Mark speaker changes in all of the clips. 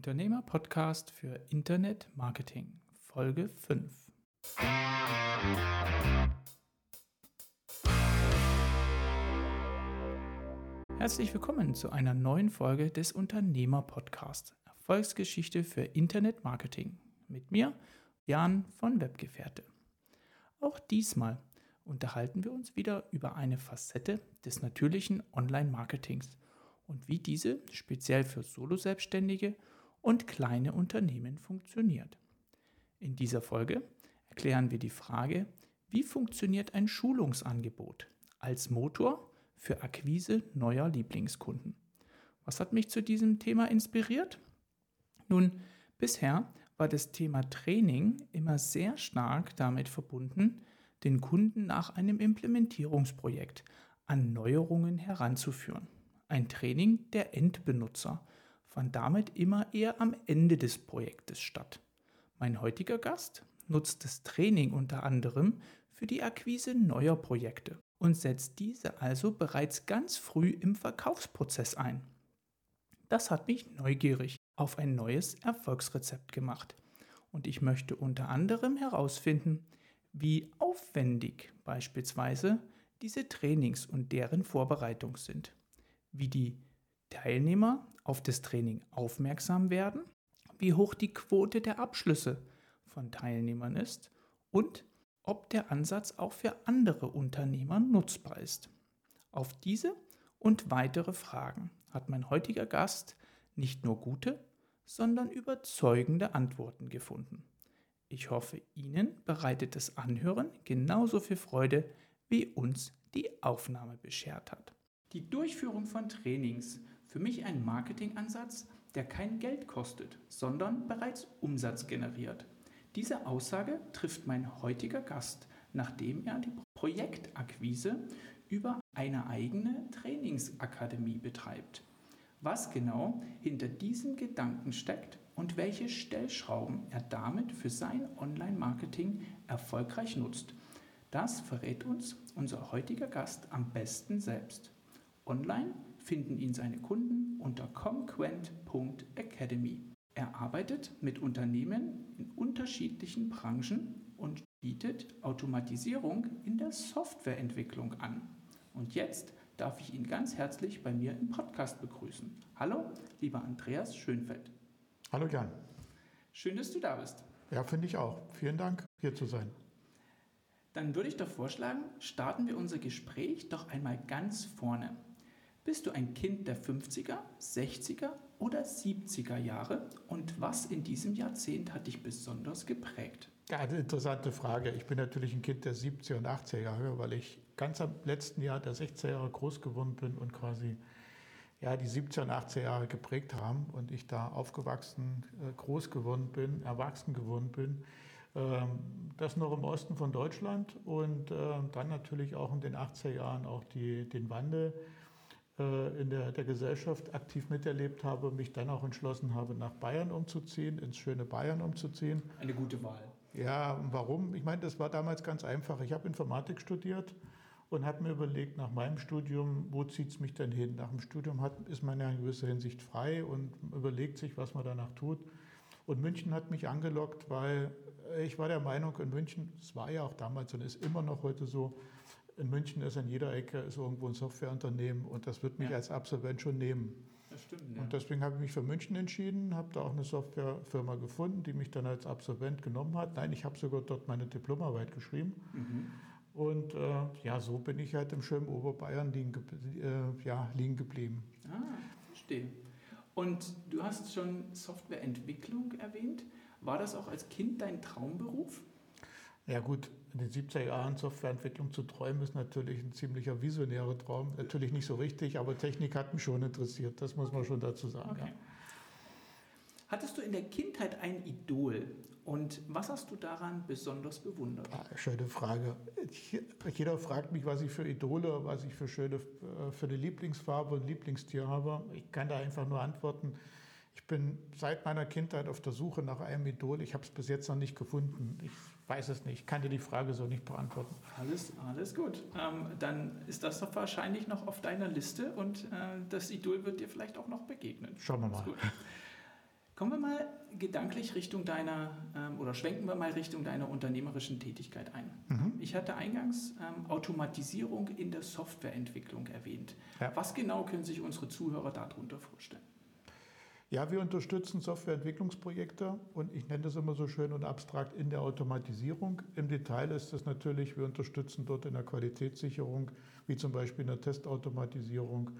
Speaker 1: Unternehmer-Podcast für Internet Marketing, Folge 5. Herzlich willkommen zu einer neuen Folge des Unternehmer-Podcasts, Erfolgsgeschichte für Internet Marketing. Mit mir, Jan von Webgefährte. Auch diesmal unterhalten wir uns wieder über eine Facette des natürlichen Online-Marketings und wie diese speziell für Solo-Selbstständige und kleine Unternehmen funktioniert. In dieser Folge erklären wir die Frage, wie funktioniert ein Schulungsangebot als Motor für Akquise neuer Lieblingskunden. Was hat mich zu diesem Thema inspiriert? Nun, bisher war das Thema Training immer sehr stark damit verbunden, den Kunden nach einem Implementierungsprojekt an Neuerungen heranzuführen. Ein Training der Endbenutzer fand damit immer eher am Ende des Projektes statt. Mein heutiger Gast nutzt das Training unter anderem für die Akquise neuer Projekte und setzt diese also bereits ganz früh im Verkaufsprozess ein. Das hat mich neugierig auf ein neues Erfolgsrezept gemacht und ich möchte unter anderem herausfinden, wie aufwendig beispielsweise diese Trainings und deren Vorbereitung sind, wie die Teilnehmer auf das Training aufmerksam werden, wie hoch die Quote der Abschlüsse von Teilnehmern ist und ob der Ansatz auch für andere Unternehmer nutzbar ist. Auf diese und weitere Fragen hat mein heutiger Gast nicht nur gute, sondern überzeugende Antworten gefunden. Ich hoffe, Ihnen bereitet das Anhören genauso viel Freude, wie uns die Aufnahme beschert hat. Die Durchführung von Trainings für mich ein Marketingansatz, der kein Geld kostet, sondern bereits Umsatz generiert. Diese Aussage trifft mein heutiger Gast, nachdem er die Projektakquise über eine eigene Trainingsakademie betreibt. Was genau hinter diesem Gedanken steckt und welche Stellschrauben er damit für sein Online-Marketing erfolgreich nutzt, das verrät uns unser heutiger Gast am besten selbst. Online finden ihn seine Kunden unter comquent.academy. Er arbeitet mit Unternehmen in unterschiedlichen Branchen und bietet Automatisierung in der Softwareentwicklung an. Und jetzt darf ich ihn ganz herzlich bei mir im Podcast begrüßen. Hallo, lieber Andreas Schönfeld.
Speaker 2: Hallo Jan.
Speaker 1: Schön, dass du da bist.
Speaker 2: Ja, finde ich auch. Vielen Dank, hier zu sein.
Speaker 1: Dann würde ich doch vorschlagen, starten wir unser Gespräch doch einmal ganz vorne. Bist du ein Kind der 50er, 60er oder 70er Jahre und was in diesem Jahrzehnt hat dich besonders geprägt?
Speaker 2: Ja, eine interessante Frage. Ich bin natürlich ein Kind der 70er und 80er Jahre, weil ich ganz am letzten Jahr der 60er Jahre groß geworden bin und quasi ja, die 70er und 80er Jahre geprägt haben und ich da aufgewachsen, äh, groß geworden bin, erwachsen geworden bin. Ähm, das noch im Osten von Deutschland und ähm, dann natürlich auch in den 80er Jahren auch die, den Wandel in der, der Gesellschaft aktiv miterlebt habe mich dann auch entschlossen habe, nach Bayern umzuziehen, ins schöne Bayern umzuziehen.
Speaker 1: Eine gute Wahl.
Speaker 2: Ja, warum? Ich meine, das war damals ganz einfach. Ich habe Informatik studiert und habe mir überlegt, nach meinem Studium, wo zieht es mich denn hin? Nach dem Studium hat, ist man ja in gewisser Hinsicht frei und überlegt sich, was man danach tut. Und München hat mich angelockt, weil ich war der Meinung, in München, es war ja auch damals und ist immer noch heute so, in München ist an jeder Ecke ist irgendwo ein Softwareunternehmen und das wird mich ja. als Absolvent schon nehmen. Das stimmt, ja. Und deswegen habe ich mich für München entschieden, habe da auch eine Softwarefirma gefunden, die mich dann als Absolvent genommen hat. Nein, ich habe sogar dort meine Diplomarbeit geschrieben. Mhm. Und äh, ja, so bin ich halt im schönen Oberbayern liegen, äh, ja, liegen geblieben.
Speaker 1: Ah, verstehe. Und du hast schon Softwareentwicklung erwähnt. War das auch als Kind dein Traumberuf?
Speaker 2: Ja gut, in den 70er Jahren Softwareentwicklung zu träumen, ist natürlich ein ziemlicher visionärer Traum. Natürlich nicht so richtig, aber Technik hat mich schon interessiert, das muss man schon dazu sagen. Okay. Ja.
Speaker 1: Hattest du in der Kindheit ein Idol und was hast du daran besonders bewundert?
Speaker 2: Ah, schöne Frage. Jeder fragt mich, was ich für Idole, was ich für, schöne, äh, für eine Lieblingsfarbe und Lieblingstier habe. Ich kann da einfach nur antworten, ich bin seit meiner Kindheit auf der Suche nach einem Idol. Ich habe es bis jetzt noch nicht gefunden. Ich weiß es nicht. Ich kann dir die Frage so nicht beantworten.
Speaker 1: Alles, alles gut. Ähm, dann ist das doch wahrscheinlich noch auf deiner Liste und äh, das Idol wird dir vielleicht auch noch begegnen.
Speaker 2: Schauen wir mal.
Speaker 1: Kommen wir mal gedanklich Richtung deiner ähm, oder schwenken wir mal Richtung deiner unternehmerischen Tätigkeit ein. Mhm. Ich hatte eingangs ähm, Automatisierung in der Softwareentwicklung erwähnt. Ja. Was genau können sich unsere Zuhörer darunter vorstellen?
Speaker 2: Ja, wir unterstützen Softwareentwicklungsprojekte und ich nenne das immer so schön und abstrakt in der Automatisierung. Im Detail ist das natürlich, wir unterstützen dort in der Qualitätssicherung, wie zum Beispiel in der Testautomatisierung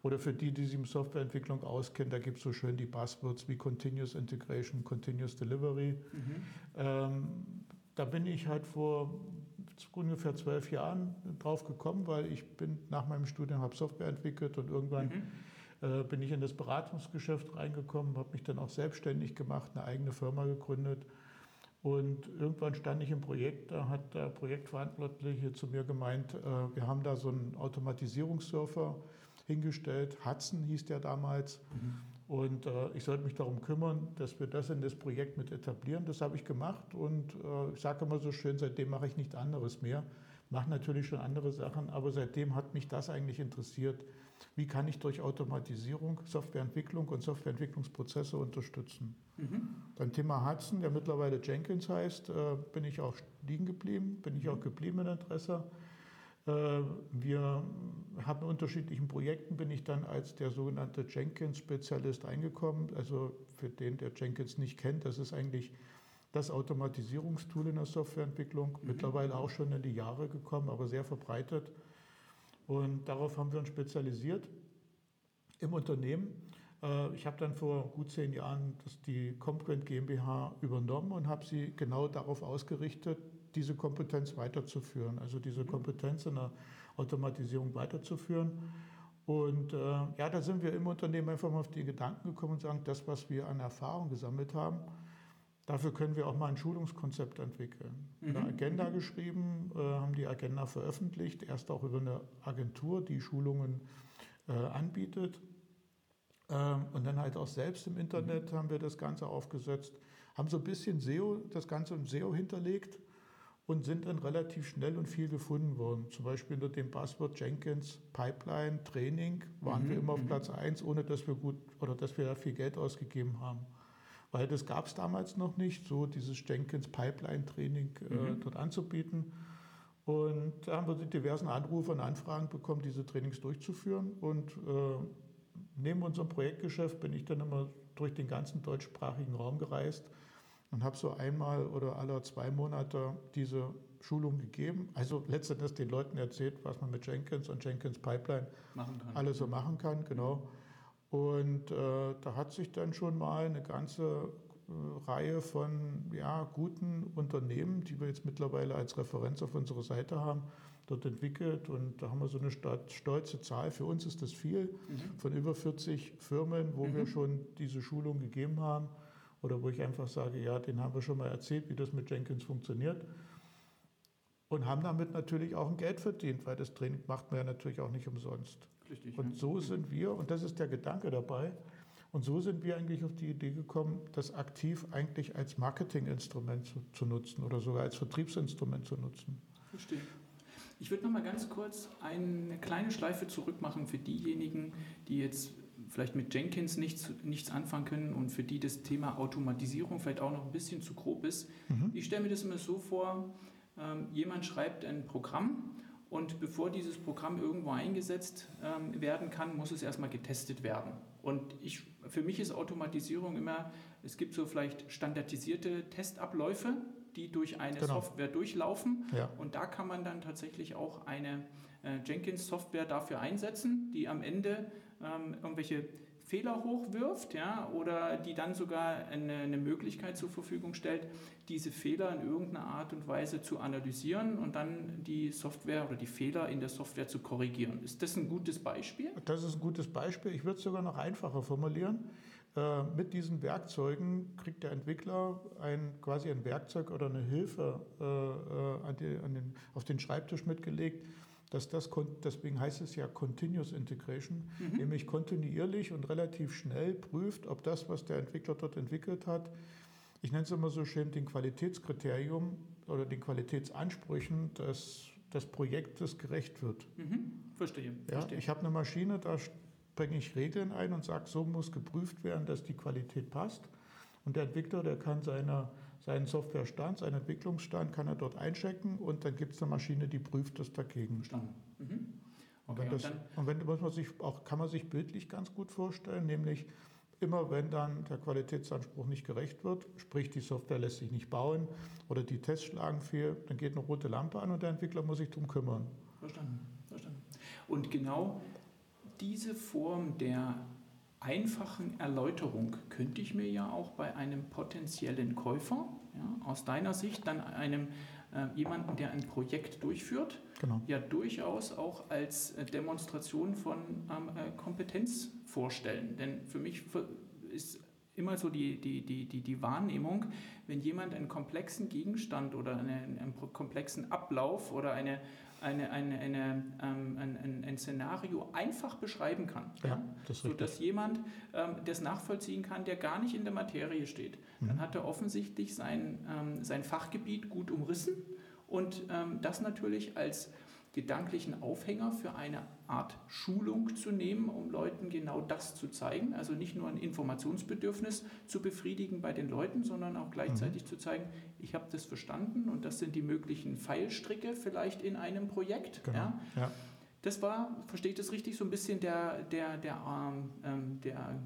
Speaker 2: oder für die, die sich mit Softwareentwicklung auskennen, da gibt es so schön die Buzzwords wie Continuous Integration, Continuous Delivery. Mhm. Ähm, da bin ich halt vor ungefähr zwölf Jahren drauf gekommen, weil ich bin nach meinem Studium habe Software entwickelt und irgendwann mhm bin ich in das Beratungsgeschäft reingekommen, habe mich dann auch selbstständig gemacht, eine eigene Firma gegründet. Und irgendwann stand ich im Projekt, da hat der Projektverantwortliche zu mir gemeint, äh, wir haben da so einen Automatisierungssurfer hingestellt, Hudson hieß der damals. Mhm. Und äh, ich sollte mich darum kümmern, dass wir das in das Projekt mit etablieren. Das habe ich gemacht und ich sage immer so schön, seitdem mache ich nichts anderes mehr. Mache natürlich schon andere Sachen, aber seitdem hat mich das eigentlich interessiert, wie kann ich durch Automatisierung Softwareentwicklung und Softwareentwicklungsprozesse unterstützen. Mhm. Beim Thema Hudson, der mittlerweile Jenkins heißt, äh, bin ich auch liegen geblieben, bin ich auch geblieben in Interesse. Äh, wir haben in unterschiedlichen Projekten, bin ich dann als der sogenannte Jenkins-Spezialist eingekommen. Also für den, der Jenkins nicht kennt, das ist eigentlich das Automatisierungstool in der Softwareentwicklung. Mhm. Mittlerweile auch schon in die Jahre gekommen, aber sehr verbreitet. Und darauf haben wir uns spezialisiert im Unternehmen. Äh, ich habe dann vor gut zehn Jahren das, die Comprint GmbH übernommen und habe sie genau darauf ausgerichtet, diese Kompetenz weiterzuführen, also diese mhm. Kompetenz in der Automatisierung weiterzuführen. Und äh, ja, da sind wir im Unternehmen einfach mal auf die Gedanken gekommen und sagen, das, was wir an Erfahrung gesammelt haben, Dafür können wir auch mal ein Schulungskonzept entwickeln. Mhm. Eine Agenda geschrieben, äh, haben die Agenda veröffentlicht, erst auch über eine Agentur, die Schulungen äh, anbietet. Ähm, und dann halt auch selbst im Internet mhm. haben wir das Ganze aufgesetzt, haben so ein bisschen SEO, das Ganze im SEO hinterlegt und sind dann relativ schnell und viel gefunden worden. Zum Beispiel unter dem Passwort Jenkins Pipeline Training waren mhm. wir immer auf mhm. Platz 1, ohne dass wir gut oder dass wir viel Geld ausgegeben haben weil das gab es damals noch nicht, so dieses Jenkins Pipeline-Training äh, mhm. dort anzubieten. Und da haben wir die diversen Anrufe und Anfragen bekommen, diese Trainings durchzuführen. Und äh, neben unserem Projektgeschäft bin ich dann immer durch den ganzen deutschsprachigen Raum gereist und habe so einmal oder alle zwei Monate diese Schulung gegeben. Also letztendlich den Leuten erzählt, was man mit Jenkins und Jenkins Pipeline alles so machen kann. Genau. Und äh, da hat sich dann schon mal eine ganze äh, Reihe von ja, guten Unternehmen, die wir jetzt mittlerweile als Referenz auf unserer Seite haben, dort entwickelt. Und da haben wir so eine stolze Zahl. Für uns ist das viel mhm. von über 40 Firmen, wo mhm. wir schon diese Schulung gegeben haben. Oder wo ich einfach sage, ja, den haben wir schon mal erzählt, wie das mit Jenkins funktioniert. Und haben damit natürlich auch ein Geld verdient, weil das Training macht man ja natürlich auch nicht umsonst. Richtig, und so sind wir, und das ist der Gedanke dabei, und so sind wir eigentlich auf die Idee gekommen, das aktiv eigentlich als Marketinginstrument zu, zu nutzen oder sogar als Vertriebsinstrument zu nutzen.
Speaker 1: Verstehe. Ich würde noch mal ganz kurz eine kleine Schleife zurück machen für diejenigen, die jetzt vielleicht mit Jenkins nichts, nichts anfangen können und für die das Thema Automatisierung vielleicht auch noch ein bisschen zu grob ist. Mhm. Ich stelle mir das immer so vor, ähm, jemand schreibt ein Programm und bevor dieses Programm irgendwo eingesetzt ähm, werden kann, muss es erstmal getestet werden. Und ich, für mich ist Automatisierung immer, es gibt so vielleicht standardisierte Testabläufe, die durch eine genau. Software durchlaufen. Ja. Und da kann man dann tatsächlich auch eine äh, Jenkins-Software dafür einsetzen, die am Ende ähm, irgendwelche Fehler hochwirft ja, oder die dann sogar eine, eine, Möglichkeit zur Verfügung stellt, diese Fehler in irgendeiner Art und Weise zu analysieren und dann die Software oder die Fehler in der Software zu korrigieren. Ist das ein gutes Beispiel?
Speaker 2: Das ist ein gutes Beispiel. Ich würde es sogar noch einfacher formulieren. Äh, mit diesen Werkzeugen kriegt der Entwickler ein, quasi ein Werkzeug oder eine Hilfe äh, äh an die, an den, auf den Schreibtisch mitgelegt, dass das, deswegen heißt es ja Continuous Integration, mhm. nämlich kontinuierlich und relativ schnell prüft, ob das, was der Entwickler dort entwickelt hat, ich nenne es immer so schön, den Qualitätskriterium oder den Qualitätsansprüchen des, des Projektes gerecht wird.
Speaker 1: Mhm. Verstehe.
Speaker 2: Ja,
Speaker 1: verstehe.
Speaker 2: Ich habe eine Maschine, da bringe ich Regeln ein und sage, so muss geprüft werden, dass die Qualität passt. Und der Entwickler, der kann seine, seinen Softwarestand, seinen Entwicklungsstand, kann er dort einchecken und dann gibt es eine Maschine, die prüft das dagegen.
Speaker 1: Verstanden. Mhm.
Speaker 2: Okay, und, das, und, und wenn muss man sich auch, kann man sich bildlich ganz gut vorstellen, nämlich immer wenn dann der Qualitätsanspruch nicht gerecht wird, sprich die Software lässt sich nicht bauen oder die Tests schlagen fehl, dann geht eine rote Lampe an und der Entwickler muss sich darum kümmern.
Speaker 1: Verstanden, verstanden. Und genau diese Form der einfachen Erläuterung könnte ich mir ja auch bei einem potenziellen Käufer, ja, aus deiner Sicht dann einem äh, jemanden, der ein Projekt durchführt, genau. ja durchaus auch als äh, Demonstration von ähm, äh, Kompetenz vorstellen. Denn für mich ist immer so die, die, die, die, die Wahrnehmung, wenn jemand einen komplexen Gegenstand oder eine, einen komplexen Ablauf oder eine, eine, eine, eine, ähm, ein, ein, ein, Szenario einfach beschreiben kann. Ja, das sodass jemand ähm, das nachvollziehen kann, der gar nicht in der Materie steht. Mhm. Dann hat er offensichtlich sein, ähm, sein Fachgebiet gut umrissen und ähm, das natürlich als gedanklichen Aufhänger für eine Art Schulung zu nehmen, um Leuten genau das zu zeigen. Also nicht nur ein Informationsbedürfnis zu befriedigen bei den Leuten, sondern auch gleichzeitig mhm. zu zeigen, ich habe das verstanden und das sind die möglichen Pfeilstricke vielleicht in einem Projekt. Genau. Ja. ja. Das war, verstehe ich das richtig, so ein bisschen der, der, der, ähm, ähm der,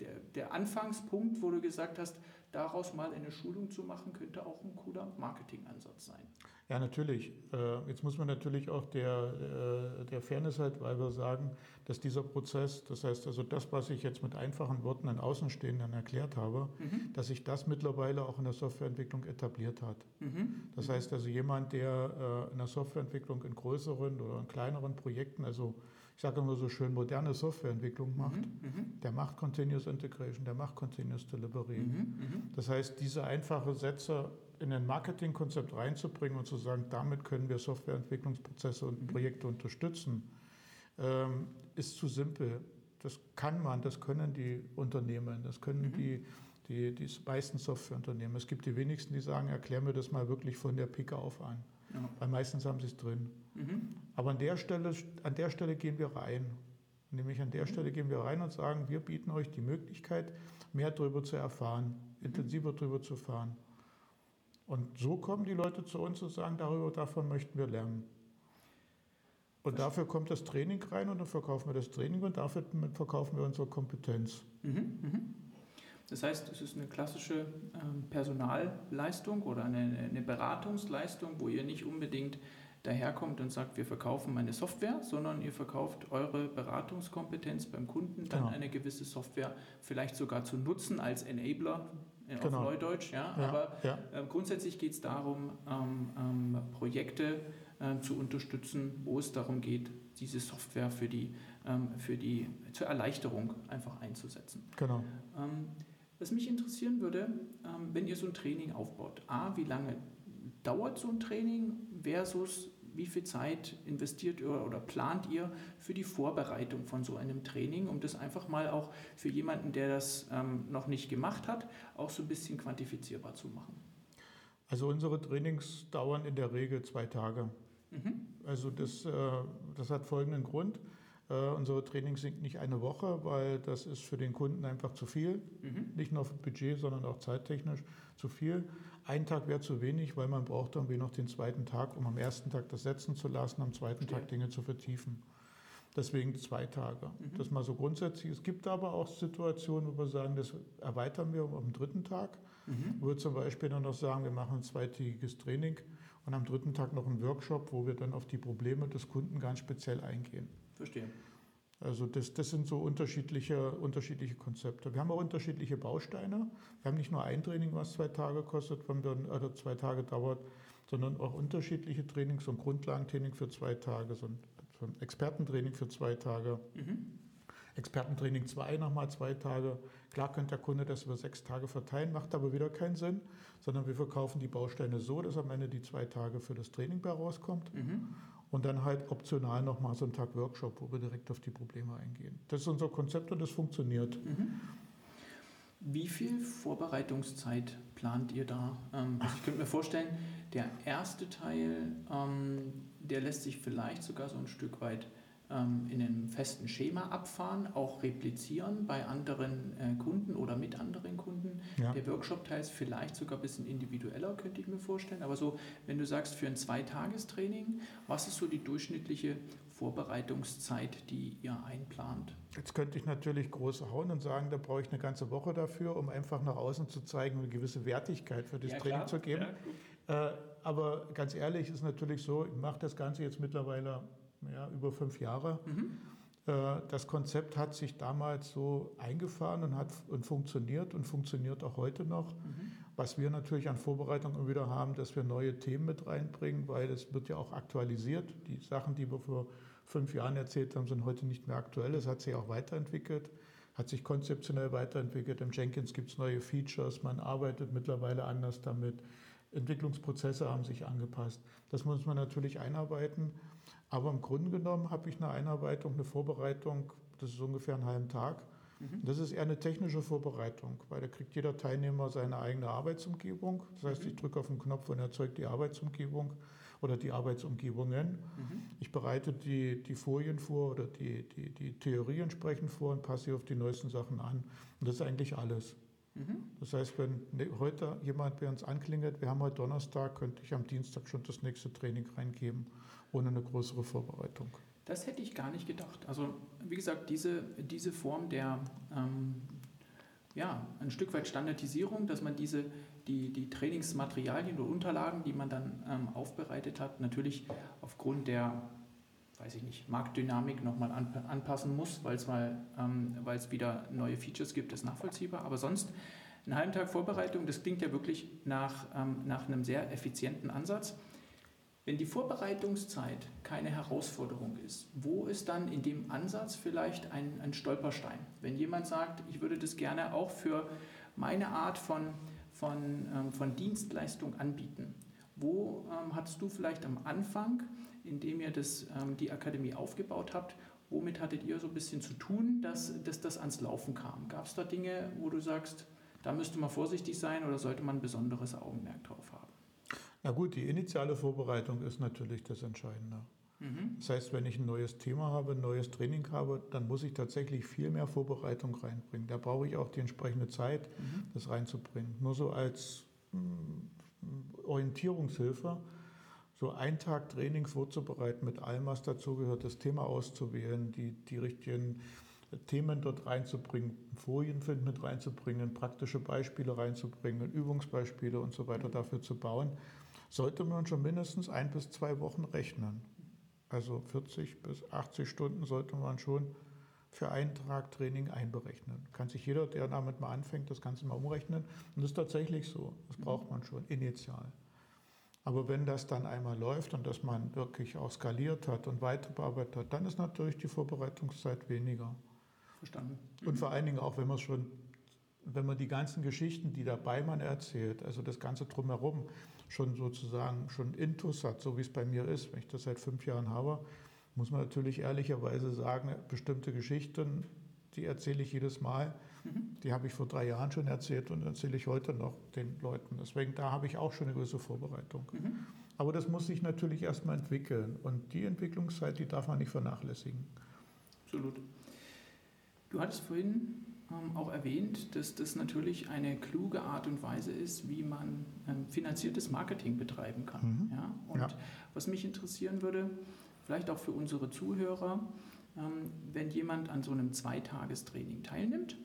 Speaker 1: der, der Anfangspunkt, wo du gesagt hast, daraus mal eine Schulung zu machen, könnte auch ein cooler Marketingansatz sein.
Speaker 2: Ja, natürlich. Äh, jetzt muss man natürlich auch der, äh, der Fairness halt, weil wir sagen, dass dieser Prozess, das heißt also das, was ich jetzt mit einfachen Worten an Außenstehenden erklärt habe, mhm. dass sich das mittlerweile auch in der Softwareentwicklung etabliert hat. Mhm. Das heißt also jemand, der äh, in der Softwareentwicklung in größeren oder in kleineren Projekten, also ich sage immer so schön, moderne Softwareentwicklung macht, mhm, mhm. der macht Continuous Integration, der macht Continuous Delivery. Mhm, mhm. das heißt, diese einfachen Sätze in ein Marketingkonzept reinzubringen und zu sagen, damit können wir Softwareentwicklungsprozesse und mhm. Projekte unterstützen, ähm, ist zu simpel. Das kann man, das können die Unternehmen, das können mhm. die, die, die meisten Softwareunternehmen. Es gibt die wenigsten, die sagen, erklär mir das mal wirklich von der Pike auf an. Ja. Weil meistens haben sie es drin. Mhm. Aber an der, Stelle, an der Stelle gehen wir rein. Nämlich an der mhm. Stelle gehen wir rein und sagen, wir bieten euch die Möglichkeit, mehr darüber zu erfahren, mhm. intensiver darüber zu fahren. Und so kommen die Leute zu uns und sagen, darüber, davon möchten wir lernen. Und dafür kommt das Training rein und dann verkaufen wir das Training und dafür verkaufen wir unsere Kompetenz. Mhm,
Speaker 1: mhm. Das heißt, es ist eine klassische ähm, Personalleistung oder eine, eine Beratungsleistung, wo ihr nicht unbedingt daherkommt und sagt, wir verkaufen meine Software, sondern ihr verkauft eure Beratungskompetenz beim Kunden, dann genau. eine gewisse Software vielleicht sogar zu nutzen als Enabler auf genau. Neudeutsch. Ja? ja Aber ja. Äh, grundsätzlich geht es darum, ähm, ähm, Projekte äh, zu unterstützen, wo es darum geht, diese Software für die, ähm, für die zur Erleichterung einfach einzusetzen. Genau. Ähm, was mich interessieren würde, ähm, wenn ihr so ein Training aufbaut, A, wie lange dauert so ein Training versus wie viel Zeit investiert ihr oder plant ihr für die Vorbereitung von so einem Training, um das einfach mal auch für jemanden, der das ähm, noch nicht gemacht hat, auch so ein bisschen quantifizierbar zu machen?
Speaker 2: Also unsere Trainings dauern in der Regel zwei Tage. Mhm. Also das, äh, das hat folgenden Grund. Uh, unsere Trainings sind nicht eine Woche, weil das ist für den Kunden einfach zu viel. Mhm. Nicht nur für Budget, sondern auch zeittechnisch zu viel. Ein Tag wäre zu wenig, weil man braucht irgendwie noch den zweiten Tag, um am ersten Tag das setzen zu lassen, am zweiten. Tag Dinge zu vertiefen. Deswegen zwei Tage. Mhm. Das mal so grundsätzlich. Es gibt aber auch Situationen, wo wir sagen, das erweitern wir am dritten Tag. Mhm. Wo wir zum Beispiel dann noch sagen, wir machen ein zweitägiges Training und am dritten Tag noch einen Workshop, wo wir dann auf die Probleme des Kunden ganz speziell eingehen.
Speaker 1: Verstehe.
Speaker 2: Also das, das sind so unterschiedliche, unterschiedliche Konzepte. Wir haben auch unterschiedliche Bausteine. Wir haben nicht nur ein Training, was zwei Tage kostet, wenn wir, oder zwei Tage dauert, sondern auch unterschiedliche Trainings, so ein Grundlagentraining für zwei Tage, so ein, so ein Expertentraining für zwei Tage. Mhm. Expertentraining 2 nochmal zwei Tage. Klar könnte der Kunde das über sechs Tage verteilen, macht aber wieder keinen Sinn, sondern wir verkaufen die Bausteine so, dass am Ende die zwei Tage für das Training bei rauskommt. Mhm. Und dann halt optional nochmal so einen Tag Workshop, wo wir direkt auf die Probleme eingehen. Das ist unser Konzept und das funktioniert. Mhm.
Speaker 1: Wie viel Vorbereitungszeit plant ihr da? Ähm, also ich könnte mir vorstellen, der erste Teil, ähm, der lässt sich vielleicht sogar so ein Stück weit in einem festen Schema abfahren, auch replizieren bei anderen äh, Kunden oder mit anderen Kunden. Ja. Der Workshop-Teil ist vielleicht sogar ein bisschen individueller, könnte ich mir vorstellen. Aber so, wenn du sagst, für ein Zweitagestraining, was ist so die durchschnittliche Vorbereitungszeit, die ihr einplant?
Speaker 2: Jetzt könnte ich natürlich groß hauen und sagen, da brauche ich eine ganze Woche dafür, um einfach nach außen zu zeigen, eine gewisse Wertigkeit für das ja, Training klar. zu geben. Ja, äh, aber ganz ehrlich ist natürlich so, ich mache das Ganze jetzt mittlerweile ja, über fünf Jahre. Mhm. Äh, das Konzept hat sich damals so eingefahren und, hat, und funktioniert und funktioniert auch heute noch. Mhm. Was wir natürlich an Vorbereitungen wieder haben, dass wir neue Themen mit reinbringen, weil es wird ja auch aktualisiert. Die Sachen, die wir vor fünf Jahren erzählt haben, sind heute nicht mehr aktuell. Es hat sich auch weiterentwickelt, hat sich konzeptionell weiterentwickelt. Im Jenkins gibt es neue Features, man arbeitet mittlerweile anders damit. Entwicklungsprozesse haben sich angepasst. Das muss man natürlich einarbeiten. Aber im Grunde genommen habe ich eine Einarbeitung, eine Vorbereitung, das ist ungefähr einen halben Tag. Mhm. Das ist eher eine technische Vorbereitung, weil da kriegt jeder Teilnehmer seine eigene Arbeitsumgebung. Das heißt, mhm. ich drücke auf den Knopf und erzeugt die Arbeitsumgebung oder die Arbeitsumgebungen. Mhm. Ich bereite die, die Folien vor oder die, die, die Theorie entsprechend vor und passe sie auf die neuesten Sachen an. Und das ist eigentlich alles. Das heißt, wenn ne, heute jemand bei uns anklingelt, wir haben heute Donnerstag, könnte ich am Dienstag schon das nächste Training reingeben, ohne eine größere Vorbereitung.
Speaker 1: Das hätte ich gar nicht gedacht. Also wie gesagt, diese, diese Form der ähm, ja, ein Stück weit Standardisierung, dass man diese, die, die Trainingsmaterialien oder Unterlagen, die man dann ähm, aufbereitet hat, natürlich aufgrund der weiß ich nicht, Marktdynamik nochmal anpassen muss, weil es mal, ähm, weil es wieder neue Features gibt, ist nachvollziehbar. Aber sonst einen halben Tag Vorbereitung, das klingt ja wirklich nach, ähm, nach einem sehr effizienten Ansatz. Wenn die Vorbereitungszeit keine Herausforderung ist, wo ist dann in dem Ansatz vielleicht ein, ein Stolperstein? Wenn jemand sagt, ich würde das gerne auch für meine Art von, von, ähm, von Dienstleistung anbieten, wo ähm, hattest du vielleicht am Anfang indem ihr das, ähm, die Akademie aufgebaut habt, womit hattet ihr so ein bisschen zu tun, dass, dass das ans Laufen kam? Gab es da Dinge, wo du sagst, da müsste man vorsichtig sein oder sollte man ein besonderes Augenmerk drauf haben?
Speaker 2: Na gut, die initiale Vorbereitung ist natürlich das Entscheidende. Mhm. Das heißt, wenn ich ein neues Thema habe, ein neues Training habe, dann muss ich tatsächlich viel mehr Vorbereitung reinbringen. Da brauche ich auch die entsprechende Zeit, mhm. das reinzubringen. Nur so als mh, mm, Orientierungshilfe so einen Tag Training vorzubereiten mit allem, was dazugehört, das Thema auszuwählen, die, die richtigen Themen dort reinzubringen, Folien mit reinzubringen, praktische Beispiele reinzubringen, Übungsbeispiele und so weiter dafür zu bauen, sollte man schon mindestens ein bis zwei Wochen rechnen. Also 40 bis 80 Stunden sollte man schon für einen Tag Training einberechnen. Kann sich jeder, der damit mal anfängt, das Ganze mal umrechnen. Und das ist tatsächlich so. Das braucht man schon initial. Aber wenn das dann einmal läuft und dass man wirklich auch skaliert hat und weiter bearbeitet hat, dann ist natürlich die Vorbereitungszeit weniger.
Speaker 1: Verstanden.
Speaker 2: Und vor allen Dingen auch, wenn man schon, wenn man die ganzen Geschichten, die dabei man erzählt, also das Ganze drumherum, schon sozusagen schon intus hat, so wie es bei mir ist, wenn ich das seit fünf Jahren habe, muss man natürlich ehrlicherweise sagen, bestimmte Geschichten, die erzähle ich jedes Mal Mhm. Die habe ich vor drei Jahren schon erzählt und erzähle ich heute noch den Leuten. Deswegen, da habe ich auch schon eine gewisse Vorbereitung. Mhm. Aber das muss sich natürlich erstmal entwickeln. Und die Entwicklungszeit, die darf man nicht vernachlässigen.
Speaker 1: Absolut. Du hattest vorhin ähm, auch erwähnt, dass das natürlich eine kluge Art und Weise ist, wie man ähm, finanziertes Marketing betreiben kann. Mhm. Ja? Und ja. was mich interessieren würde, vielleicht auch für unsere Zuhörer, ähm, wenn jemand an so einem Zweitagestraining teilnimmt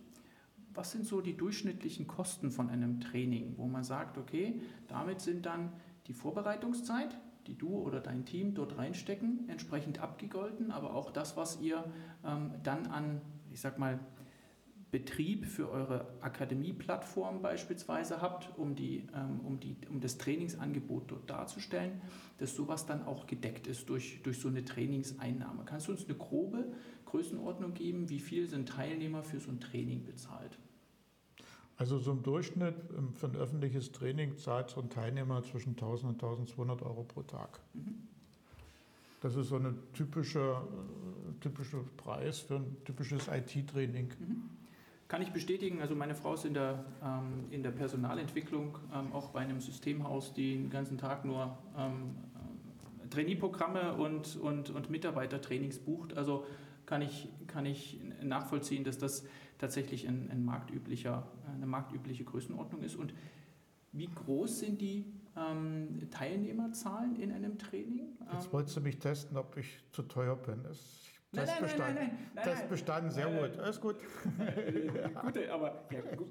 Speaker 1: was sind so die durchschnittlichen Kosten von einem Training, wo man sagt, okay, damit sind dann die Vorbereitungszeit, die du oder dein Team dort reinstecken, entsprechend abgegolten, aber auch das, was ihr ähm, dann an, ich sag mal, Betrieb für eure Akademie-Plattform beispielsweise habt, um, die, ähm, um, die, um das Trainingsangebot dort darzustellen, dass sowas dann auch gedeckt ist durch, durch so eine Trainingseinnahme. Kannst du uns eine grobe Größenordnung geben, wie viel sind Teilnehmer für so ein Training bezahlt?
Speaker 2: Also so im Durchschnitt ähm, für ein öffentliches Training zahlt so ein Teilnehmer zwischen 1000 und 1200 Euro pro Tag. Mhm. Das ist so ein typischer, äh, typischer Preis für ein typisches IT-Training. Mhm.
Speaker 1: Kann ich bestätigen, also meine Frau ist in der, ähm, in der Personalentwicklung, ähm, auch bei einem Systemhaus, die den ganzen Tag nur ähm, Trainee-Programme und, und, und Mitarbeitertrainings bucht. Also kann ich, kann ich nachvollziehen, dass das tatsächlich ein, ein marktüblicher, eine marktübliche Größenordnung ist. Und wie groß sind die ähm, Teilnehmerzahlen in einem Training?
Speaker 2: Jetzt wolltest du mich testen, ob ich zu teuer bin. Das
Speaker 1: Nein,
Speaker 2: Test
Speaker 1: nein,
Speaker 2: bestanden.
Speaker 1: nein, nein, nein, nein.
Speaker 2: bestanden, sehr gut. Alles gut.
Speaker 1: guter, aber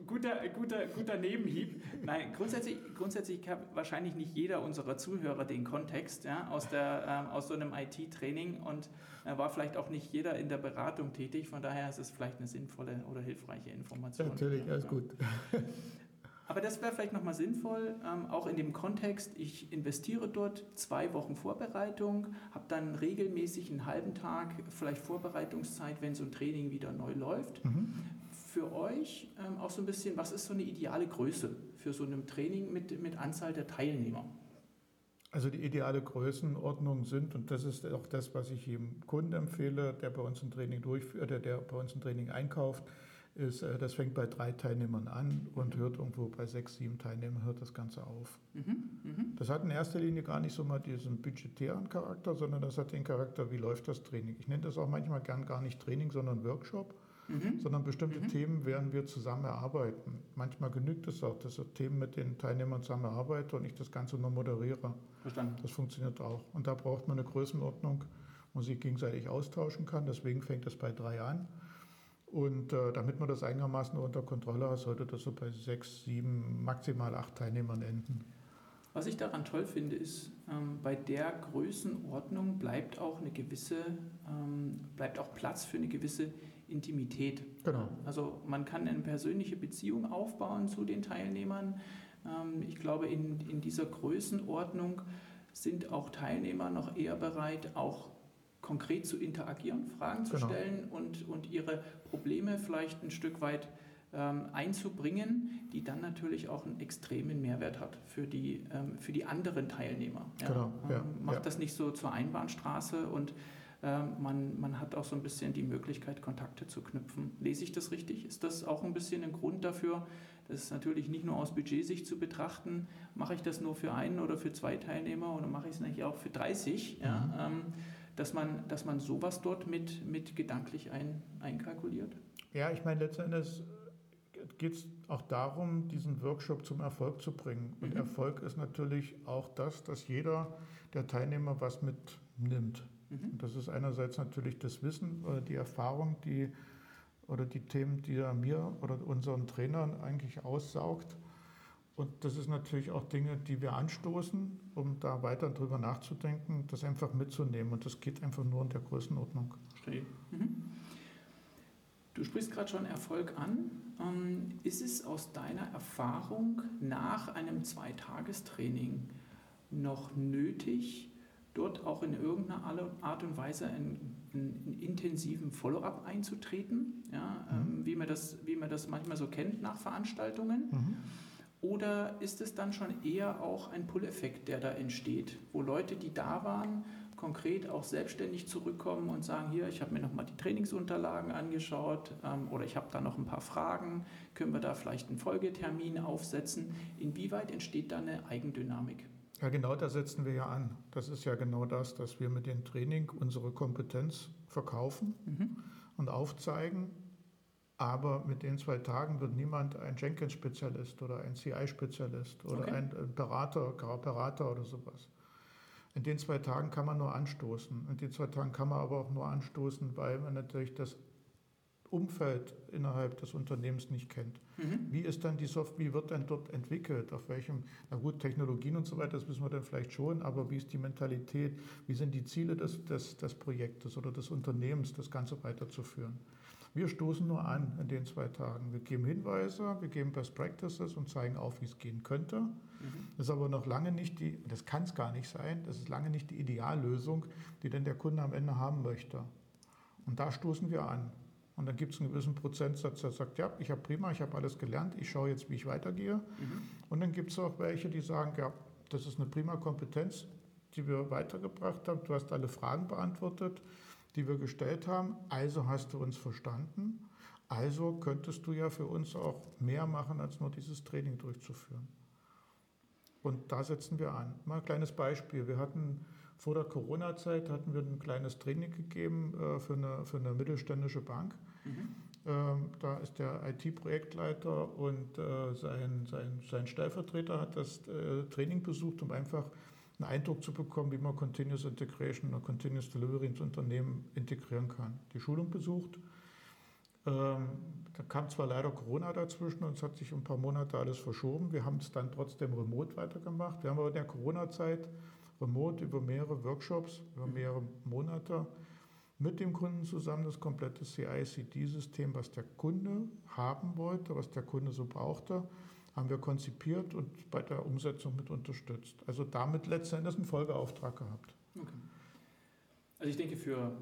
Speaker 1: guter, guter, guter Nebenhieb. Nein, grundsätzlich, grundsätzlich hat wahrscheinlich nicht jeder unserer Zuhörer den Kontext ja, aus, der, ähm, aus so einem IT-Training und äh, war vielleicht auch nicht jeder in der Beratung tätig. Von daher ist es vielleicht eine sinnvolle oder hilfreiche Information.
Speaker 2: Natürlich, alles gut.
Speaker 1: Aber das wäre vielleicht nochmal sinnvoll, ähm, auch in dem Kontext, ich investiere dort zwei Wochen Vorbereitung, habe dann regelmäßig einen halben Tag vielleicht Vorbereitungszeit, wenn so ein Training wieder neu läuft.
Speaker 2: Mhm.
Speaker 1: Für euch ähm, auch so ein bisschen, was ist so eine ideale Größe für so ein Training mit, mit Anzahl der Teilnehmer?
Speaker 2: Also die ideale Größenordnung sind, und das ist auch das, was ich jedem Kunden empfehle, der bei uns ein Training durchführt, der, der bei uns ein Training einkauft, ist, äh, das fängt bei drei Teilnehmern an und hört irgendwo bei sechs, sieben Teilnehmern hört das Ganze auf.
Speaker 1: Mhm, mhm.
Speaker 2: Das hat in erster Linie gar nicht so mal diesen budgetären Charakter, sondern das hat den Charakter, wie läuft das Training. Ich nenne das auch manchmal gern gar nicht Training, sondern Workshop,
Speaker 1: Mhm.
Speaker 2: sondern bestimmte
Speaker 1: Mhm.
Speaker 2: Themen werden wir zusammen erarbeiten. Manchmal genügt es auch, dass ich Themen mit den Teilnehmern zusammen erarbeite und ich das Ganze nur moderiere.
Speaker 1: Verstanden.
Speaker 2: Das funktioniert auch. Und da braucht man eine Größenordnung, wo man sich gegenseitig austauschen kann. Deswegen fängt es bei drei an. Und äh, damit man das einigermaßen unter Kontrolle hat, sollte das so bei sechs, sieben, maximal acht Teilnehmern enden.
Speaker 1: Was ich daran toll finde, ist, ähm, bei der Größenordnung bleibt auch eine gewisse, ähm, bleibt auch Platz für eine gewisse Intimität.
Speaker 2: Genau.
Speaker 1: Also man kann eine persönliche Beziehung aufbauen zu den Teilnehmern. Ähm, ich glaube, in, in dieser Größenordnung sind auch Teilnehmer noch eher bereit, auch konkret zu interagieren, Fragen zu
Speaker 2: Genau.
Speaker 1: stellen und, und ihre Probleme vielleicht ein Stück weit ähm, einzubringen, die dann natürlich auch einen extremen Mehrwert hat für die, ähm, für die anderen Teilnehmer.
Speaker 2: Genau, ja,
Speaker 1: macht
Speaker 2: ja.
Speaker 1: das nicht so zur Einbahnstraße und ähm, man, man hat auch so ein bisschen die Möglichkeit, Kontakte zu knüpfen. Lese ich das richtig? Ist das auch ein bisschen ein Grund dafür? Das ist natürlich nicht nur aus Budgetsicht zu betrachten, mache ich das nur für einen oder für zwei Teilnehmer oder mache ich es nicht auch für 30,
Speaker 2: Mhm.
Speaker 1: ja, ähm, dass, man, dass man sowas dort mit, mit gedanklich ein, einkalkuliert?
Speaker 2: Ja, ich meine, letzten Endes geht es auch darum, diesen Workshop zum Erfolg zu bringen. Und
Speaker 1: Mhm.
Speaker 2: Erfolg ist natürlich auch das, dass jeder der Teilnehmer was mitnimmt.
Speaker 1: Mhm.
Speaker 2: Das ist einerseits natürlich das Wissen oder die Erfahrung, die oder die Themen, die er mir oder unseren Trainern eigentlich aussaugt. Und das ist natürlich auch Dinge, die wir anstoßen, um da weiter drüber nachzudenken, das einfach mitzunehmen. Und das geht einfach nur in der Größenordnung.
Speaker 1: Verstehe. Mhm. Du sprichst gerade schon Erfolg an. Ähm, Ist es aus deiner Erfahrung nach einem Zweitagestraining noch nötig, dort auch in irgendeiner Art und Weise einen, einen intensiven Follow-up einzutreten, ja, ähm, wie, man das, wie man das manchmal so kennt nach Veranstaltungen?
Speaker 2: Mhm.
Speaker 1: Oder ist es dann schon eher auch ein Pull-Effekt, der da entsteht, wo Leute, die da waren, konkret auch selbstständig zurückkommen und sagen, hier, ich habe mir nochmal die Trainingsunterlagen angeschaut ähm, oder ich habe da noch ein paar Fragen, können wir da vielleicht einen Folgetermin aufsetzen? Inwieweit entsteht da eine Eigendynamik?
Speaker 2: Ja, genau da setzen wir ja an. Das ist ja genau das, dass wir mit dem Training unsere Kompetenz verkaufen
Speaker 1: Mhm.
Speaker 2: und aufzeigen. Aber mit den zwei Tagen wird niemand ein Jenkins-Spezialist oder ein CI-Spezialist oder
Speaker 1: Okay.
Speaker 2: ein äh, Berater, Berater oder sowas. In den zwei Tagen kann man nur anstoßen. In den zwei Tagen kann man aber auch nur anstoßen, weil man natürlich das Umfeld innerhalb des Unternehmens nicht kennt.
Speaker 1: Mhm.
Speaker 2: Wie ist dann die Software, wie wird dann dort entwickelt? Auf welchem, na gut, Technologien und so weiter, das wissen wir dann vielleicht schon, aber wie ist die Mentalität? Wie sind die Ziele des, des, des Projektes oder des Unternehmens, das Ganze weiterzuführen? Wir stoßen nur an in den zwei Tagen. Wir geben Hinweise, wir geben Best Practices und zeigen auf, wie es gehen könnte.
Speaker 1: Mhm.
Speaker 2: Das ist aber noch lange nicht die, das kann es gar nicht sein, das ist lange nicht die Ideallösung, die denn der Kunde am Ende haben möchte. Und da stoßen wir an. Und dann gibt es einen gewissen Prozentsatz, der sagt, ja, ich habe prima, ich habe alles gelernt, ich schaue jetzt, wie ich weitergehe.
Speaker 1: Mhm.
Speaker 2: Und dann gibt es auch welche, die sagen, ja, das ist eine prima Kompetenz, die wir weitergebracht haben. Du hast alle Fragen beantwortet, die wir gestellt haben. Also hast du uns verstanden. Also könntest du ja für uns auch mehr machen, als nur dieses Training durchzuführen. Und da setzen wir an. Mal ein kleines Beispiel. Wir hatten vor der Corona-Zeit hatten wir ein kleines Training gegeben äh, für, eine, für eine mittelständische Bank. Mhm. Ähm, da ist der IT-Projektleiter und äh, sein, sein, sein Stellvertreter hat das äh, Training besucht, um einfach einen Eindruck zu bekommen, wie man Continuous Integration oder Continuous Delivery ins Unternehmen integrieren kann. Die Schulung besucht. Ähm, da kam zwar leider Corona dazwischen und es hat sich ein paar Monate alles verschoben. Wir haben es dann trotzdem remote weitergemacht. Wir haben aber in der Corona-Zeit remote über mehrere Workshops, über mehrere Monate mit dem Kunden zusammen das komplette CI-CD-System, was der Kunde haben wollte, was der Kunde so brauchte, haben wir konzipiert und bei der Umsetzung mit unterstützt. Also damit letztendlich einen Folgeauftrag gehabt. Okay.
Speaker 1: Also ich denke, für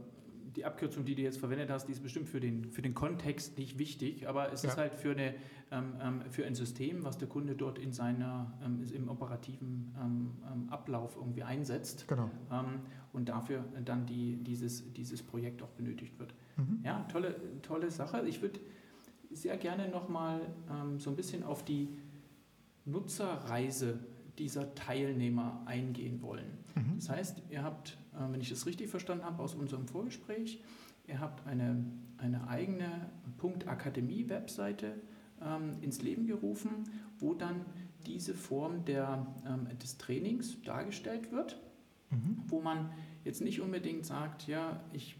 Speaker 1: die Abkürzung, die du jetzt verwendet hast, die ist bestimmt für den, für den Kontext nicht wichtig, aber es ja. ist halt für, eine, ähm, ähm, für ein System, was der Kunde dort in seiner, ähm, im operativen ähm, ähm, Ablauf irgendwie einsetzt
Speaker 2: genau.
Speaker 1: Ähm, und dafür dann die, dieses, dieses Projekt auch benötigt wird. Mhm. Ja, tolle, tolle Sache. Ich würde sehr gerne nochmal ähm, so ein bisschen auf die Nutzerreise dieser Teilnehmer eingehen wollen. Mhm. Das heißt, ihr habt äh, wenn ich das richtig verstanden habe aus unserem Vorgespräch. Ihr habt eine, eine eigene Punkt Akademie-Webseite ähm, ins Leben gerufen, wo dann diese Form der, ähm, des Trainings dargestellt wird, mhm. wo man jetzt nicht unbedingt sagt, ja, ich,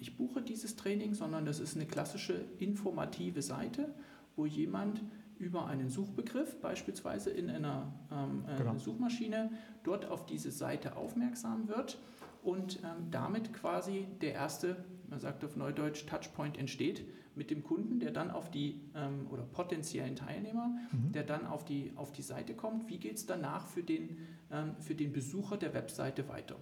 Speaker 1: ich buche dieses Training, sondern das ist eine klassische informative Seite, wo jemand über einen Suchbegriff, beispielsweise in einer ähm, äh, genau. Suchmaschine, dort auf diese Seite aufmerksam wird und ähm, damit quasi der erste, man sagt auf Neudeutsch, Touchpoint entsteht mit dem Kunden, der dann auf die, ähm, oder potenziellen Teilnehmer, mhm. der dann auf die, auf die Seite kommt. Wie geht es danach für den, ähm, für den Besucher der Webseite weiter?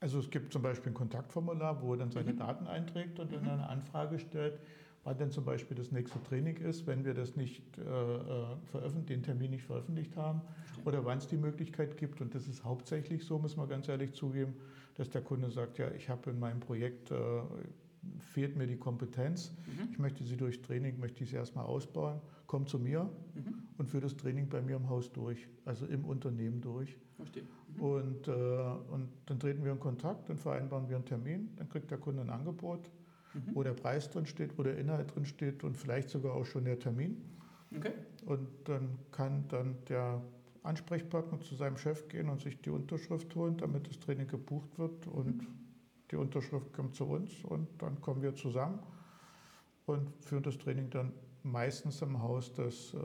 Speaker 2: Also es gibt zum Beispiel ein Kontaktformular, wo er dann seine mhm. Daten einträgt und dann mhm. eine Anfrage stellt, wann denn zum Beispiel das nächste Training ist, wenn wir das nicht äh, veröffentlicht, den Termin nicht veröffentlicht haben oder wann es die Möglichkeit gibt. Und das ist hauptsächlich so, muss man ganz ehrlich zugeben, dass der Kunde sagt, ja, ich habe in meinem Projekt, äh, fehlt mir die Kompetenz, mhm. ich möchte sie durch Training, möchte ich sie erstmal ausbauen, komm zu mir mhm. und führe das Training bei mir im Haus durch, also im Unternehmen durch. Verstehe. Mhm. Und, äh, und dann treten wir in Kontakt, dann vereinbaren wir einen Termin, dann kriegt der Kunde ein Angebot mhm. wo der Preis drin steht, wo der Inhalt drin steht und vielleicht sogar auch schon der Termin. Okay. Und dann kann dann der Ansprechpartner zu seinem Chef gehen und sich die Unterschrift holen, damit das Training gebucht wird und mhm. die Unterschrift kommt zu uns und dann kommen wir zusammen und führen das Training dann meistens im Haus des, äh,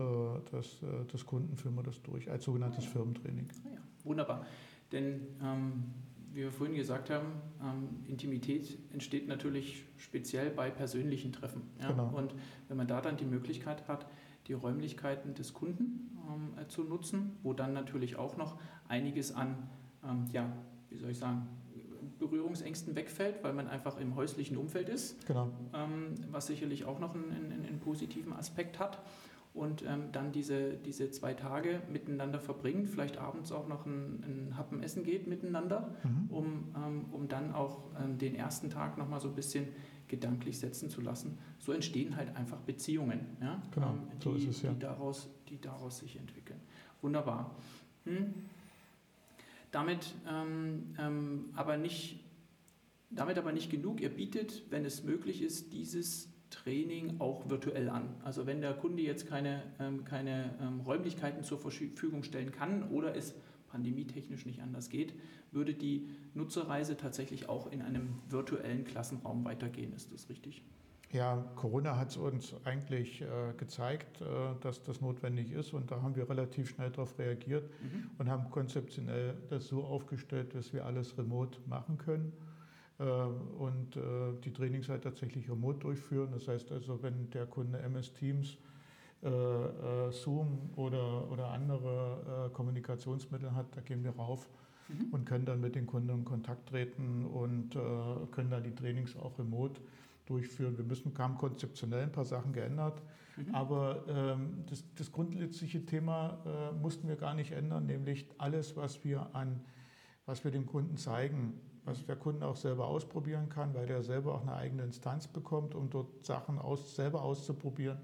Speaker 2: des, äh, des Kunden führen wir das durch, als sogenanntes ah, ja. Firmentraining.
Speaker 1: Ah, ja. Wunderbar. Denn ähm, wie wir vorhin gesagt haben, ähm, Intimität entsteht natürlich speziell bei persönlichen Treffen. Ja? Genau. Und wenn man da dann die Möglichkeit hat, die Räumlichkeiten des Kunden ähm, äh, zu nutzen, wo dann natürlich auch noch einiges an, ähm, ja, wie soll ich sagen, Berührungsängsten wegfällt, weil man einfach im häuslichen Umfeld ist, genau. Ähm, was sicherlich auch noch einen, einen, einen positiven Aspekt hat und ähm, dann diese, diese zwei Tage miteinander verbringt, vielleicht abends auch noch ein, ein Happen essen geht miteinander, mhm. um, ähm, um dann auch ähm, den ersten Tag nochmal so ein bisschen gedanklich setzen zu lassen. So entstehen halt einfach Beziehungen, ja?
Speaker 2: Genau, ähm,
Speaker 1: die, so ist es, ja. die, daraus, die daraus sich entwickeln. Wunderbar. Hm. Damit ähm, ähm, aber nicht damit aber nicht genug. Ihr bietet, wenn es möglich ist, dieses Training auch virtuell an. Also wenn der Kunde jetzt keine, ähm, keine ähm, Räumlichkeiten zur Verfügung stellen kann oder es pandemietechnisch nicht anders geht, würde die Nutzerreise tatsächlich auch in einem virtuellen Klassenraum weitergehen. Ist das richtig?
Speaker 2: Ja, Corona hat es uns eigentlich äh, gezeigt, äh, dass das notwendig ist und da haben wir relativ schnell darauf reagiert mhm. und haben konzeptionell das so aufgestellt, dass wir alles remote machen können. Äh, und äh, die Trainings halt tatsächlich remote durchführen. Das heißt also, wenn der Kunde MS Teams, äh, Zoom oder, oder andere Kommunikationsmittel hat, da gehen wir rauf mhm. und können dann mit den Kunden in Kontakt treten und können dann die Trainings auch remote durchführen. Wir müssen, haben konzeptionell ein paar Sachen geändert, mhm. aber ähm, das, das grundsätzliche Thema äh, mussten wir gar nicht ändern, nämlich alles, was wir an, was wir dem Kunden zeigen, was der Kunde auch selber ausprobieren kann, weil der selber auch eine eigene Instanz bekommt, um dort Sachen aus, selber auszuprobieren.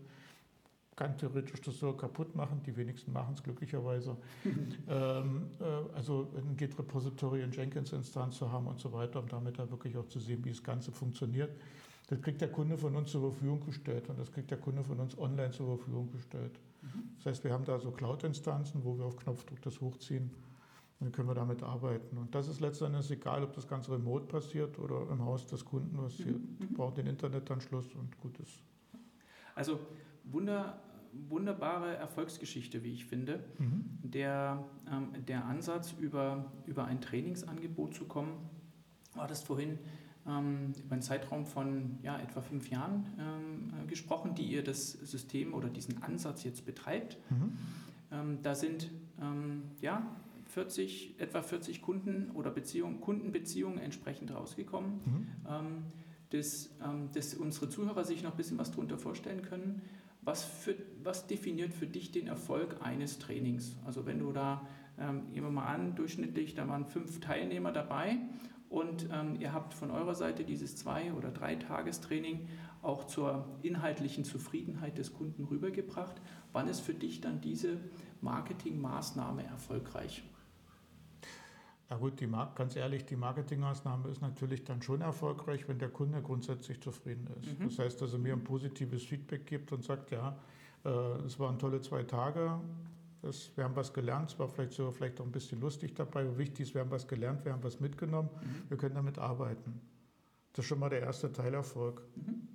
Speaker 2: Kann theoretisch das so kaputt machen, die wenigsten machen es glücklicherweise. ähm, äh, also ein Git-Repository in Jenkins-Instanz zu haben und so weiter, um damit da wirklich auch zu sehen, wie das Ganze funktioniert. Das kriegt der Kunde von uns zur Verfügung gestellt und das kriegt der Kunde von uns online zur Verfügung gestellt. Mhm. Das heißt, wir haben da so Cloud-Instanzen, wo wir auf Knopfdruck das hochziehen und dann können wir damit arbeiten. Und das ist letztendlich egal, ob das Ganze remote passiert oder im Haus des Kunden. Was hier mhm. braucht den Internetanschluss und gut ist.
Speaker 1: Also Wunder, wunderbare Erfolgsgeschichte, wie ich finde. Mhm. Der, ähm, der Ansatz, über, über ein Trainingsangebot zu kommen, war das vorhin ähm, über einen Zeitraum von ja, etwa fünf Jahren ähm, äh, gesprochen, die ihr das System oder diesen Ansatz jetzt betreibt. Mhm. Ähm, da sind ähm, ja, 40, etwa 40 Kunden oder Beziehungen, Kundenbeziehungen entsprechend rausgekommen. Mhm. Ähm, dass, ähm, dass unsere Zuhörer sich noch ein bisschen was darunter vorstellen können. Was, für, was definiert für dich den Erfolg eines Trainings? Also wenn du da, ähm, nehmen wir mal an, durchschnittlich, da waren fünf Teilnehmer dabei und ähm, ihr habt von eurer Seite dieses zwei- oder drei Tagestraining auch zur inhaltlichen Zufriedenheit des Kunden rübergebracht. Wann ist für dich dann diese Marketingmaßnahme erfolgreich?
Speaker 2: Na gut, die, ganz ehrlich, die Marketingmaßnahme ist natürlich dann schon erfolgreich, wenn der Kunde grundsätzlich zufrieden ist. Mhm. Das heißt, dass er mir ein positives Feedback gibt und sagt, ja, äh, es waren tolle zwei Tage, das, wir haben was gelernt, es war vielleicht sogar vielleicht auch ein bisschen lustig dabei, aber wichtig ist, wir haben was gelernt, wir haben was mitgenommen, mhm. wir können damit arbeiten. Das ist schon mal der erste Teilerfolg. Mhm.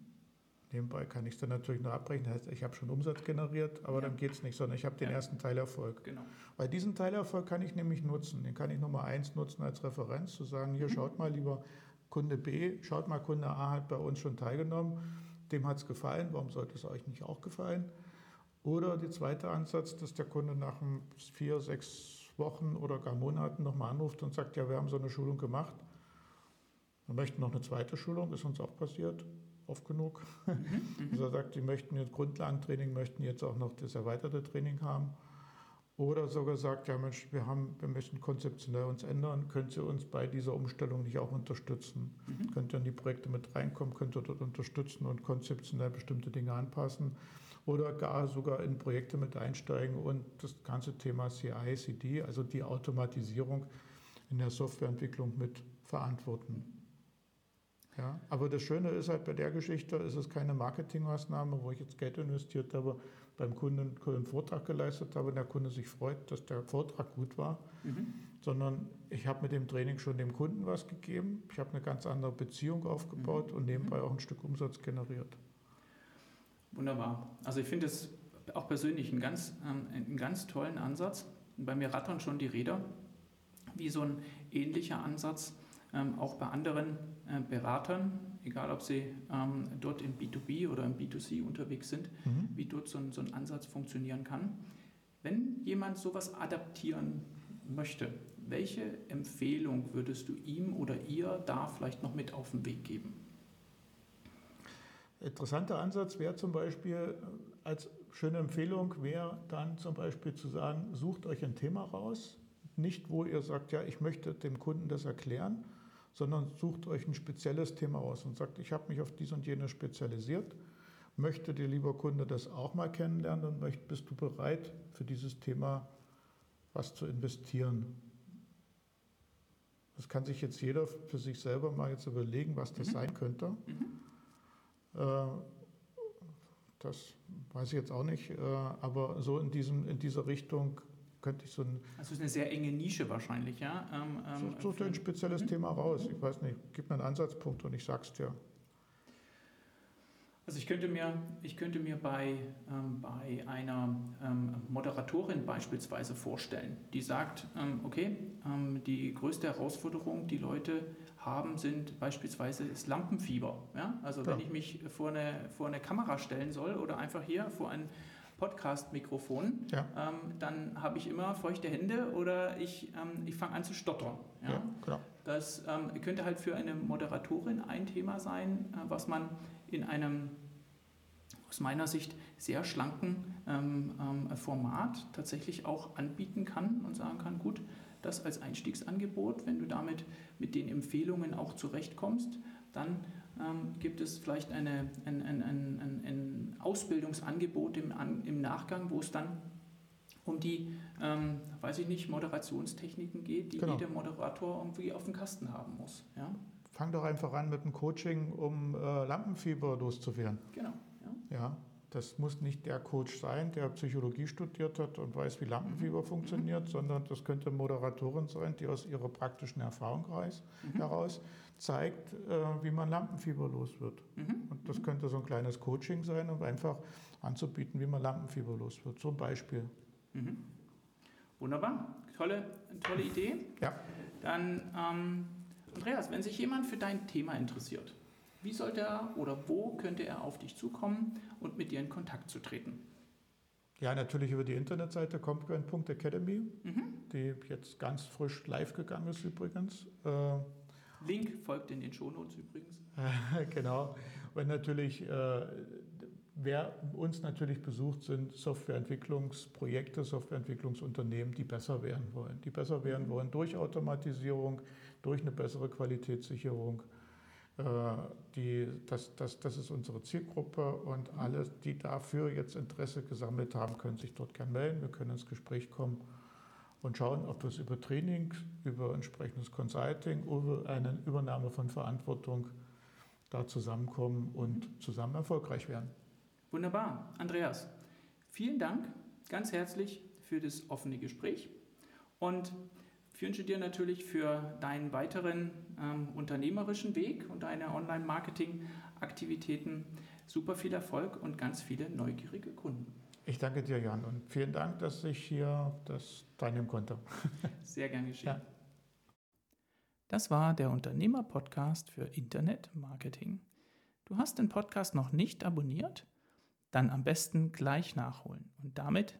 Speaker 2: Nebenbei kann ich es dann natürlich noch abbrechen. Das heißt, ich habe schon Umsatz generiert, aber ja. dann geht es nicht, sondern ich habe den ja. ersten Teilerfolg. Genau. Weil diesen Teilerfolg kann ich nämlich nutzen. Den kann ich Nummer eins nutzen als Referenz, zu sagen, hier mhm. schaut mal, lieber Kunde B, schaut mal, Kunde A hat bei uns schon teilgenommen, dem hat es gefallen, warum sollte es euch nicht auch gefallen? Oder der zweite Ansatz, dass der Kunde nach vier, sechs Wochen oder gar Monaten nochmal anruft und sagt, ja, wir haben so eine Schulung gemacht. Wir möchten noch eine zweite Schulung, ist uns auch passiert oft genug. Mhm, mhm. also er sagt, die möchten jetzt Grundlagentraining, möchten jetzt auch noch das erweiterte Training haben. Oder sogar sagt, ja Mensch, wir, haben, wir möchten konzeptionell uns ändern, könnt ihr uns bei dieser Umstellung nicht auch unterstützen? Mhm. Könnt ihr in die Projekte mit reinkommen, könnt ihr dort unterstützen und konzeptionell bestimmte Dinge anpassen? Oder gar sogar in Projekte mit einsteigen und das ganze Thema CI, CD, also die Automatisierung in der Softwareentwicklung mit verantworten. Ja, aber das Schöne ist halt bei der Geschichte, ist es keine Marketingmaßnahme, wo ich jetzt Geld investiert habe, beim Kunden einen Vortrag geleistet habe und der Kunde sich freut, dass der Vortrag gut war, mhm. sondern ich habe mit dem Training schon dem Kunden was gegeben, ich habe eine ganz andere Beziehung aufgebaut mhm. und nebenbei auch ein Stück Umsatz generiert.
Speaker 1: Wunderbar. Also ich finde es auch persönlich einen ganz, ähm, einen ganz tollen Ansatz. Bei mir rattern schon die Räder, wie so ein ähnlicher Ansatz auch bei anderen äh, Beratern, egal ob sie ähm, dort im B2B oder im B2C unterwegs sind, mhm. wie dort so ein, so ein Ansatz funktionieren kann. Wenn jemand sowas adaptieren möchte, welche Empfehlung würdest du ihm oder ihr da vielleicht noch mit auf den Weg geben?
Speaker 2: Interessanter Ansatz wäre zum Beispiel, äh, als schöne Empfehlung wäre dann zum Beispiel zu sagen, sucht euch ein Thema raus, nicht wo ihr sagt, ja, ich möchte dem Kunden das erklären, sondern sucht euch ein spezielles Thema aus und sagt, ich habe mich auf dies und jenes spezialisiert. Möchte dir, lieber Kunde, das auch mal kennenlernen und möcht, bist du bereit, für dieses Thema was zu investieren? Das kann sich jetzt jeder für sich selber mal jetzt überlegen, was das mhm. sein könnte. Mhm. Äh, das weiß ich jetzt auch nicht, äh, aber so in, diesem, in dieser Richtung könnte ich so ein.
Speaker 1: Also ist eine sehr enge Nische wahrscheinlich, ja?
Speaker 2: Ähm, ähm, such dir ein spezielles mhm. Thema raus. Ich weiß nicht, gib mir einen Ansatzpunkt und ich sag's dir.
Speaker 1: Also ich könnte mir, ich könnte mir bei, ähm, bei einer ähm, Moderatorin beispielsweise vorstellen, die sagt, ähm, okay, ähm, die größte Herausforderung, die Leute haben, sind beispielsweise das Lampenfieber. Ja? Also ja. wenn ich mich vor eine, vor eine Kamera stellen soll oder einfach hier vor ein Podcast-Mikrofon, ja. ähm, dann habe ich immer feuchte Hände oder ich, ähm, ich fange an zu stottern. Ja? ja genau. Das ähm, könnte halt für eine Moderatorin ein Thema sein, äh, was man in einem aus meiner Sicht sehr schlanken ähm, ähm, Format tatsächlich auch anbieten kann und sagen kann, gut, das als Einstiegsangebot, wenn du damit mit den Empfehlungen auch zurechtkommst, dann ähm, gibt es vielleicht eine, ein, ein, ein, ein Ausbildungsangebot im, im Nachgang, wo es dann um die, ähm, weiß ich nicht, Moderationstechniken geht, die genau. jeder Moderator irgendwie auf dem Kasten haben muss. Ja?
Speaker 2: fang doch einfach an mit einem Coaching, um äh, Lampenfieber loszuwerden.
Speaker 1: Genau.
Speaker 2: Ja. ja. Das muss nicht der Coach sein, der Psychologie studiert hat und weiß, wie Lampenfieber mhm. funktioniert, sondern das könnte Moderatorin sein, die aus ihrer praktischen Erfahrung mhm. heraus zeigt, äh, wie man Lampenfieber los wird. Mhm. Und das mhm. könnte so ein kleines Coaching sein, um einfach anzubieten, wie man Lampenfieber los wird. Zum Beispiel.
Speaker 1: Mhm. Wunderbar. Tolle, tolle Idee.
Speaker 2: Ja.
Speaker 1: Dann, ähm, Andreas, wenn sich jemand für dein Thema interessiert, wie sollte er oder wo könnte er auf dich zukommen und mit dir in Kontakt zu treten?
Speaker 2: Ja, natürlich über die Internetseite compgrand.academy, mhm. die jetzt ganz frisch live gegangen ist übrigens.
Speaker 1: Äh, Link folgt in den Shownotes übrigens.
Speaker 2: genau. Und natürlich, äh, wer uns natürlich besucht, sind Softwareentwicklungsprojekte, Softwareentwicklungsunternehmen, die besser werden wollen. Die besser werden mhm. wollen durch Automatisierung, durch eine bessere Qualitätssicherung. Äh, die, das, das, das ist unsere Zielgruppe und mhm. alle, die dafür jetzt Interesse gesammelt haben, können sich dort gerne melden. Wir können ins Gespräch kommen und schauen, ob wir es über Training, über entsprechendes Consulting, über eine Übernahme von Verantwortung da zusammenkommen und zusammen erfolgreich werden.
Speaker 1: Wunderbar. Andreas, vielen Dank ganz herzlich für das offene Gespräch und ich wünsche dir natürlich für deinen weiteren ähm, unternehmerischen Weg und deine Online-Marketing-Aktivitäten super viel Erfolg und ganz viele neugierige Kunden.
Speaker 2: Ich danke dir, Jan, und vielen Dank, dass ich hier das teilnehmen konnte.
Speaker 1: Sehr gern geschehen. Ja. Das war der Unternehmer-Podcast für Internet-Marketing. Du hast den Podcast noch nicht abonniert? Dann am besten gleich nachholen und damit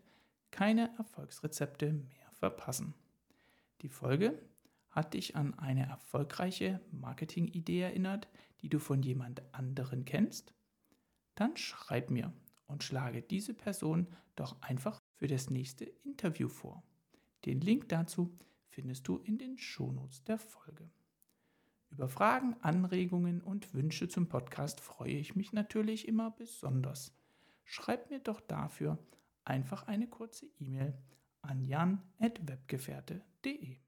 Speaker 1: keine Erfolgsrezepte mehr verpassen. Die Folge hat dich an eine erfolgreiche Marketing-Idee erinnert, die du von jemand anderen kennst? Dann schreib mir und schlage diese Person doch einfach für das nächste Interview vor. Den Link dazu findest du in den Shownotes der Folge. Über Fragen, Anregungen und Wünsche zum Podcast freue ich mich natürlich immer besonders. Schreib mir doch dafür einfach eine kurze E-Mail an jan.webgefährte.de. www.ftf.de.